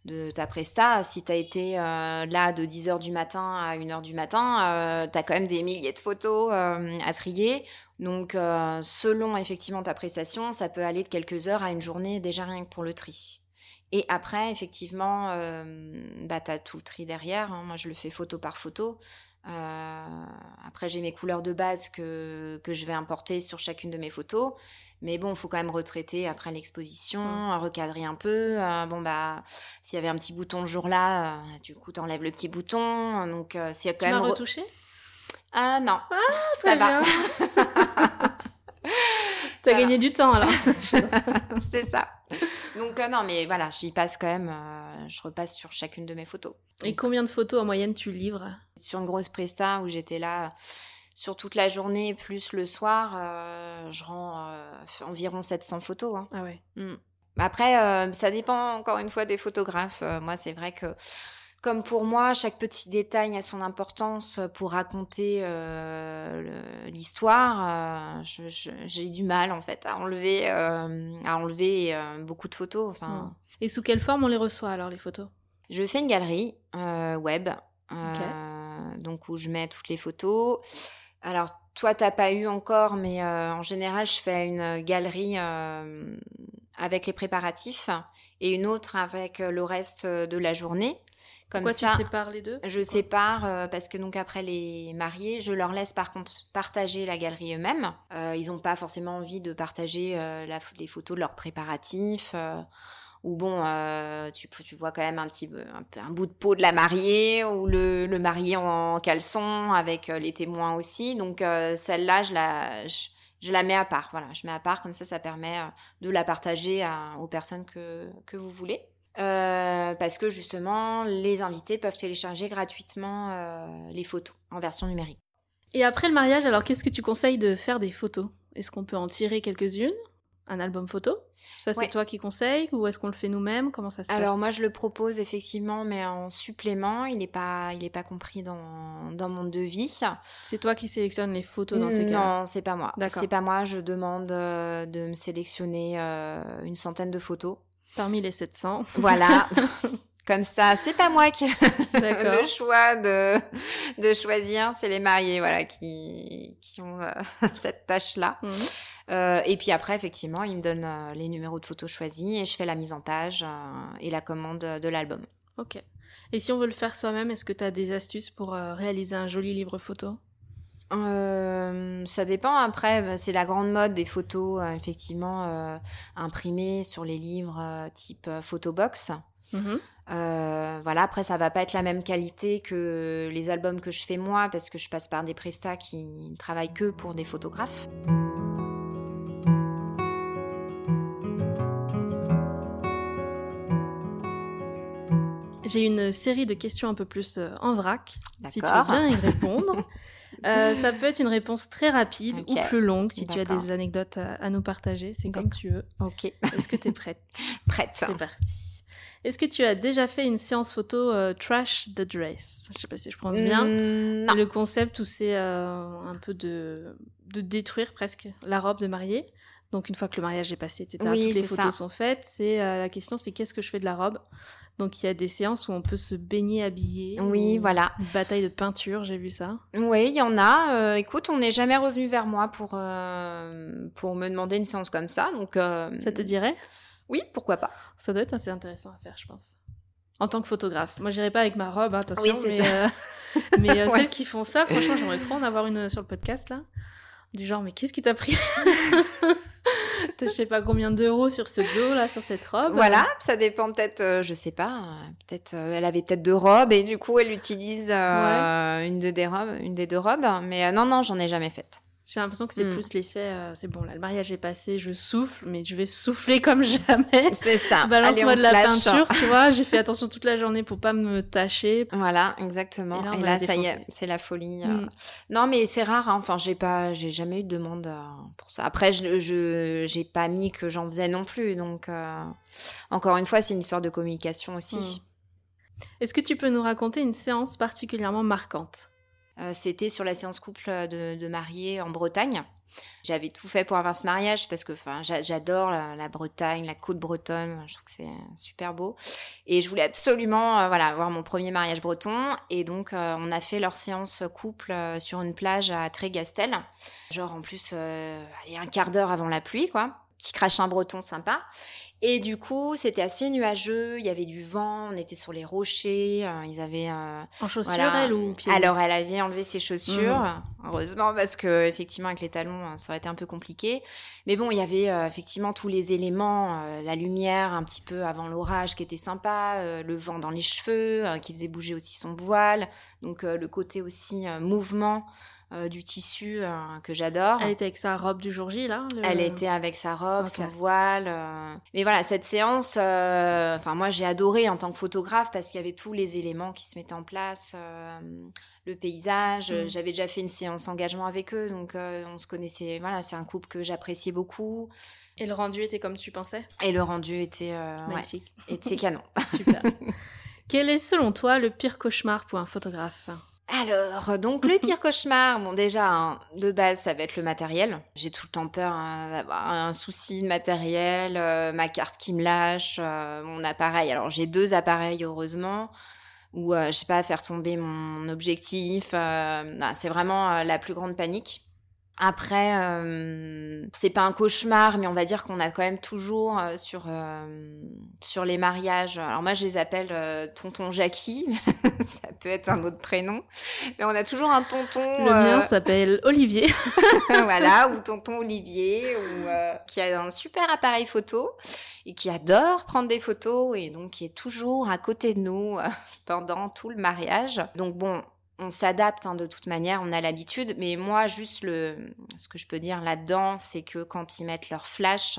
de ta presta. Si tu as été euh, là de 10h du matin à 1h du matin, tu as quand même des milliers de photos à trier. Donc, selon effectivement ta prestation, ça peut aller de quelques heures à une journée déjà rien que pour le tri. Et après, effectivement, bah, tu as tout le tri derrière. Hein. Moi, je le fais photo par photo. Euh, après, j'ai mes couleurs de base que, que je vais importer sur chacune de mes photos. Mais bon, il faut quand même retraiter après l'exposition, mmh. recadrer un peu. Euh, bon, bah, s'il y avait un petit bouton le jour-là, euh, du coup, t'enlèves le petit bouton. Donc, s'il y a quand tu même. retouché? Ah non. Ah, ça va. T'as as gagné du temps alors. C'est ça. Donc non, mais voilà, j'y passe quand même. je repasse sur chacune de mes photos. Et combien de photos en moyenne tu livres? Sur une grosse presta où j'étais là sur toute la journée plus le soir, euh, je rends euh, environ 700 photos. Hein. Ah ouais. Mm. Après, euh, ça dépend encore une fois des photographes. moi, c'est vrai que comme pour moi, chaque petit détail a son importance pour raconter l'histoire. J'ai du mal en fait à enlever, à enlever beaucoup de photos. Enfin. Mm. Et sous quelle forme on les reçoit alors les photos? Je fais une galerie euh, web, euh, donc où je mets toutes les photos. Alors, toi, t'as pas eu encore, mais euh, en général, je fais une galerie avec les préparatifs et une autre avec le reste de la journée. Comme Pourquoi ça, tu sépares les deux Je sépare parce que donc après les mariés, je leur laisse par contre partager la galerie eux-mêmes. ils n'ont pas forcément envie de partager les photos de leurs préparatifs où bon, euh, tu, tu vois quand même un petit un, un, bout de peau de la mariée ou le, le marié en caleçon avec euh, les témoins aussi. Donc euh, celle-là, je la, je, la mets à part. Voilà, je mets à part comme ça, ça permet de la partager aux personnes que, que vous voulez. Parce que justement, les invités peuvent télécharger gratuitement les photos en version numérique. Et après le mariage, alors qu'est-ce que tu conseilles de faire des photos? Est-ce qu'on peut en tirer quelques-unes? Un album photo? Ça, c'est toi qui conseilles ou est-ce qu'on le fait nous-mêmes? Comment ça se passe? Alors, moi, je le propose effectivement, mais en supplément. Il n'est pas, il pas compris dans, dans mon devis. C'est toi qui sélectionnes les photos dans ces cas Non, c'est pas moi. C'est pas moi. Je demande euh, de me sélectionner euh, une centaine de photos. Parmi les 700. Voilà. Comme ça, c'est pas moi qui le choix de, de choisir, c'est les mariés voilà, qui, qui ont euh, cette tâche-là. Mmh. Euh, et puis après, effectivement, il me donne euh, les numéros de photos choisis et je fais la mise en page et la commande de l'album. Ok. Et si on veut le faire soi-même, est-ce que tu as des astuces pour réaliser un joli livre photo? Ça dépend. Après, c'est la grande mode des photos, effectivement, imprimées sur les livres type photobox. Mmh voilà, après ça va pas être la même qualité que les albums que je fais moi parce que je passe par des prestats qui ne travaillent que pour des photographes. J'ai une série de questions un peu plus euh, en vrac, si tu veux bien y répondre. Euh, ça peut être une réponse très rapide ou plus longue si tu as des anecdotes à, nous partager. C'est comme tu veux. Ok. Est-ce que tu es prête? Prête. C'est parti. Est-ce que tu as déjà fait une séance photo euh, Trash the Dress? Je sais pas si je prononce bien. Mm, non. Le concept où c'est un peu de, de détruire presque la robe de mariée. Donc une fois que le mariage est passé, etc., toutes les photos sont faites. C'est la question, c'est qu'est-ce que je fais de la robe? Donc il y a des séances où on peut se baigner habillé. Oui, voilà. Une bataille de peinture, j'ai vu ça. Oui, il y en a. Euh, écoute, on n'est jamais revenu vers moi pour, euh, pour me demander une séance comme ça. Donc, euh, Ça te dirait? Oui, pourquoi pas. Ça doit être assez intéressant à faire, je pense. En tant que photographe. Moi, j'irai pas avec ma robe, hein, attention. Oui, ça. mais celles qui font ça, franchement, j'aimerais trop en avoir une sur le podcast, là. Du genre, mais qu'est-ce qui t'a pris? je sais pas combien d'euros sur ce dos là, sur cette robe. Voilà, ça dépend peut-être, euh, je sais pas, peut-être euh, elle avait peut-être deux robes et du coup elle utilise euh, une, de des robes, une des deux robes. Mais non, non, j'en ai jamais faite. J'ai l'impression que c'est hmm. plus l'effet, euh, c'est bon, là, le mariage est passé, je souffle, mais je vais souffler comme jamais. C'est ça. Balance-moi de la peinture, tu vois. J'ai fait attention toute la journée pour pas me tâcher. Voilà, exactement. Et là, ça y est, c'est la folie. Euh. Hmm. Non, mais c'est rare. Hein. Enfin, j'ai pas, j'ai jamais eu de demande euh, pour ça. Après, je, je, j'ai pas mis que j'en faisais non plus. Donc, encore une fois, c'est une histoire de communication aussi. Hmm. Est-ce que tu peux nous raconter une séance particulièrement marquante? euh, c'était sur la séance couple de, de mariés en Bretagne. J'avais tout fait pour avoir ce mariage parce que j'adore la, Bretagne, la côte bretonne. Je trouve que c'est super beau. Et je voulais absolument euh, voilà, avoir mon premier mariage breton. Et donc, euh, on a fait leur séance couple euh, sur une plage à Trégastel. Genre, en plus, allez, un quart d'heure avant la pluie, quoi petit crachin breton sympa. Et du coup, c'était assez nuageux, il y avait du vent, on était sur les rochers, euh, ils avaient... Euh, en chaussures, elle, ou pieds Alors, elle avait enlevé ses chaussures, mmh. heureusement, parce que effectivement, avec les talons, euh, ça aurait été un peu compliqué. Mais bon, il y avait effectivement tous les éléments, la lumière un petit peu avant l'orage qui était sympa, le vent dans les cheveux, qui faisait bouger aussi son voile, donc le côté aussi mouvement euh, du tissu euh, que j'adore. Elle était avec sa robe du jour J, là Elle était avec sa robe, son voile. Euh. Mais voilà, cette séance, enfin moi j'ai adoré en tant que photographe parce qu'il y avait tous les éléments qui se mettaient en place, le paysage. Mm. J'avais déjà fait une séance engagement avec eux, donc on se connaissait. Voilà, c'est un couple que j'appréciais beaucoup. Et le rendu était comme tu pensais? Et le rendu était magnifique. était canon. Super. Quel est selon toi le pire cauchemar pour un photographe? Alors, donc le pire cauchemar, bon déjà, hein, de base, ça va être le matériel. J'ai tout le temps peur hein, d'avoir un souci de matériel, euh, ma carte qui me lâche, euh, mon appareil. Alors j'ai deux appareils, heureusement, ou euh, je sais pas, faire tomber mon objectif. c'est vraiment la plus grande panique. Après, euh, c'est pas un cauchemar, mais on va dire qu'on a quand même toujours euh, sur euh, sur les mariages. Alors moi, je les appelle tonton Jackie. ça peut être un autre prénom, mais on a toujours un tonton. Le mien s'appelle Olivier. voilà, ou tonton Olivier, ou qui a un super appareil photo et qui adore prendre des photos et donc qui est toujours à côté de nous pendant tout le mariage. Donc bon, on s'adapte hein, de toute manière, on a l'habitude. Mais moi, juste le, ce que je peux dire là-dedans, c'est que quand ils mettent leur flash,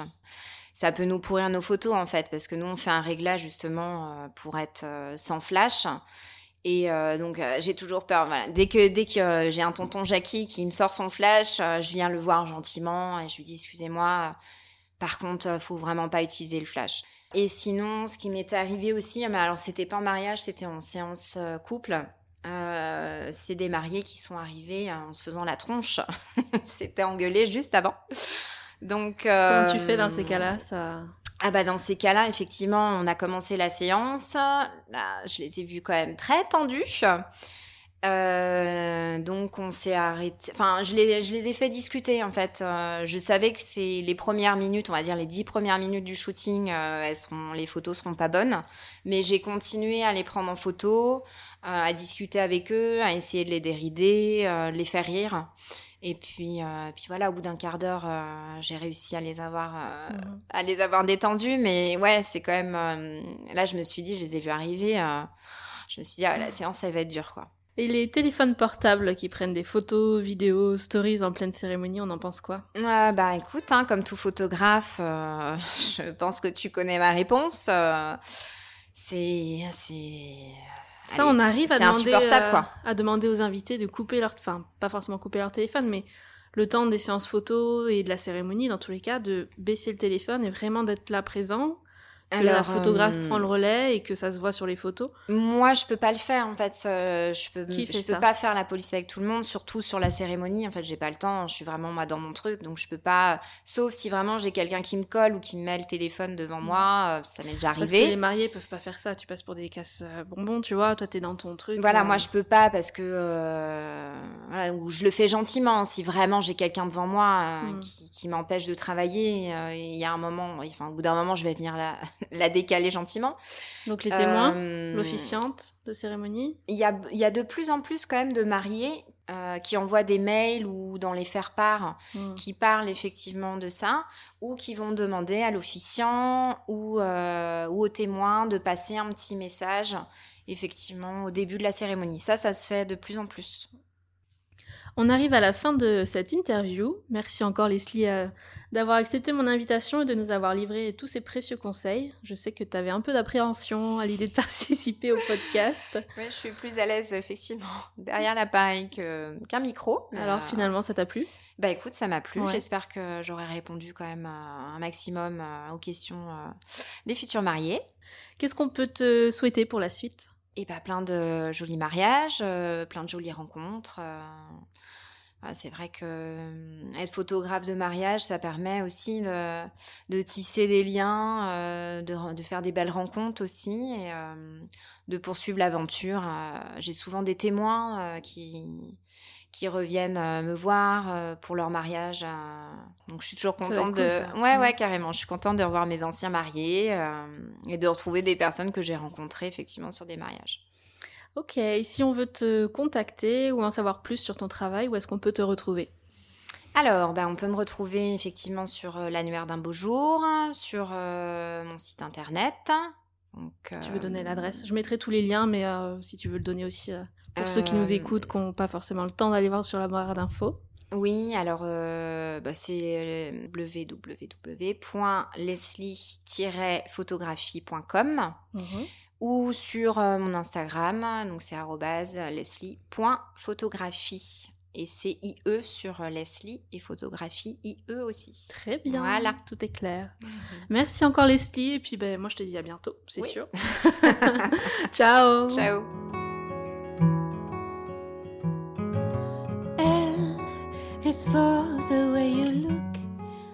ça peut nous pourrir nos photos en fait, parce que nous on fait un réglage justement euh, pour être euh, sans flash. Et euh, donc j'ai toujours peur. Dès que dès que j'ai un tonton Jackie qui me sort son flash, je viens le voir gentiment et je lui dis excusez-moi. Par contre, faut vraiment pas utiliser le flash. Et sinon, ce qui m'était arrivé aussi, mais alors c'était pas en mariage, c'était en séance couple. Euh, c'est des mariés qui sont arrivés en se faisant la tronche. C'était engueulé juste avant. Donc, euh, comment tu fais dans ces cas-là ça... Ah bah dans ces cas-là, effectivement, on a commencé la séance. Là, je les ai vus quand même très tendus. Euh, donc on s'est arrêté. Enfin, je les, je les ai fait discuter en fait. Euh, je savais que c'est les premières minutes, on va dire les dix premières minutes du shooting, euh, elles seront, les photos seront pas bonnes. Mais j'ai continué à les prendre en photo, à discuter avec eux, à essayer de les dérider, les faire rire. Et puis, puis voilà, au bout d'un quart d'heure, j'ai réussi à les avoir, mmh. à les avoir détendus. Mais ouais, c'est quand même. là, je me suis dit, je les ai vus arriver. je me suis dit, ah, la séance, ça va être dure, quoi. Et les téléphones portables qui prennent des photos, vidéos, stories en pleine cérémonie, on en pense quoi? Euh, Bah écoute, hein, comme tout photographe, euh, je pense que tu connais ma réponse. Euh, c'est... Ça, on arrive à demander, quoi. à demander aux invités de couper leur... Enfin, pas forcément couper leur téléphone, mais le temps des séances photos et de la cérémonie, dans tous les cas, de baisser le téléphone et vraiment d'être là présent que Alors, la photographe euh, prend le relais et que ça se voit sur les photos Moi, je peux pas le faire en fait. je peux, je peux pas faire la police avec tout le monde, surtout sur la cérémonie. En fait, j'ai pas le temps. Je suis vraiment moi dans mon truc, donc je peux pas. Sauf si vraiment j'ai quelqu'un qui me colle ou qui me met le téléphone devant mm. moi, euh, ça m'est déjà arrivé. Parce que les mariés peuvent pas faire ça. Tu passes pour des casses euh, bonbons, tu vois. Toi, t'es dans ton truc. Voilà, moi je peux pas parce que voilà, ou je le fais gentiment. Si vraiment j'ai quelqu'un devant moi mm. qui, qui m'empêche de travailler, il y a un moment, enfin au bout d'un moment, je vais venir là la décaler gentiment. Donc les témoins, euh, l'officiante de cérémonie Il y a, y a de plus en plus quand même de mariés euh, qui envoient des mails ou dans les faire-part hmm. qui parlent effectivement de ça, ou qui vont demander à l'officiant ou, euh, ou au témoin de passer un petit message effectivement au début de la cérémonie. Ça, ça se fait de plus en plus. On arrive à la fin de cette interview. Merci encore Leslie euh, d'avoir accepté mon invitation et de nous avoir livré tous ces précieux conseils. Je sais que tu avais un peu d'appréhension à l'idée de participer au podcast. Oui, je suis plus à l'aise effectivement derrière l'appareil qu'un micro. Alors euh, finalement, ça t'a plu? Bah écoute, ça m'a plu. J'espère que j'aurai répondu quand même un maximum euh, aux questions des futurs mariés. Qu'est-ce qu'on peut te souhaiter pour la suite? Et bah, plein de jolis mariages, plein de jolies rencontres Ah, c'est vrai que euh, être photographe de mariage, ça permet aussi de, tisser des liens, euh, de, faire des belles rencontres aussi et euh, de poursuivre l'aventure. J'ai souvent des témoins qui, qui reviennent me voir pour leur mariage. donc je suis toujours contente de... ouais, ouais, carrément. Je suis contente de revoir mes anciens mariés et de retrouver des personnes que j'ai rencontrées effectivement sur des mariages. Ok, si on veut te contacter ou en savoir plus sur ton travail, où est-ce qu'on peut te retrouver? Alors, ben, on peut me retrouver effectivement sur euh, l'annuaire d'un beau jour, sur euh, mon site internet. tu veux donner euh, l'adresse? Je mettrai tous les liens, mais si tu veux le donner aussi pour ceux qui nous écoutent, qui n'ont pas forcément le temps d'aller voir sur la barre d'infos. Oui, alors bah, c'est www.leslie-photographie.com ou sur euh, mon Instagram, donc c'est leslie.photographie. Et c'est IE sur euh, Leslie et photographie IE aussi. Très bien. Voilà. Tout est clair. Mhm. Merci encore Leslie. Et puis ben, moi je te dis à bientôt, c'est sûr. Ciao. Ciao.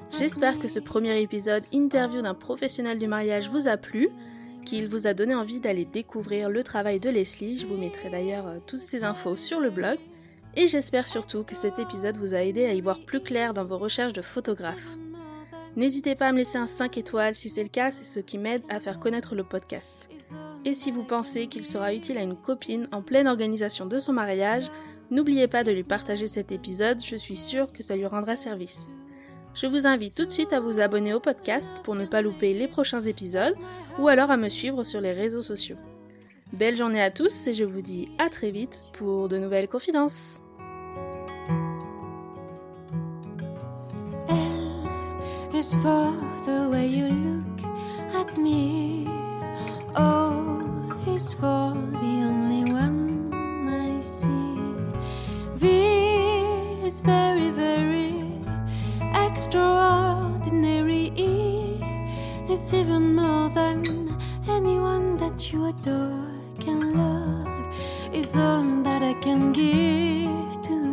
J'espère que ce premier épisode interview d'un professionnel du mariage vous a plu qu'il vous a donné envie d'aller découvrir le travail de Leslie. Je vous mettrai d'ailleurs euh, toutes ces infos sur le blog. Et j'espère surtout que cet épisode vous a aidé à y voir plus clair dans vos recherches de photographe. N'hésitez pas à me laisser un 5 étoiles si c'est le cas, c'est ce qui m'aide à faire connaître le podcast. Et si vous pensez qu'il sera utile à une copine en pleine organisation de son mariage, n'oubliez pas de lui partager cet épisode, je suis sûre que ça lui rendra service. Je vous invite tout de suite à vous abonner au podcast pour ne pas louper les prochains épisodes ou alors à me suivre sur les réseaux sociaux. Belle journée à tous et je vous dis à très vite pour de nouvelles confidences. Extraordinary. E is even more than anyone that you adore can love. Is all that I can give to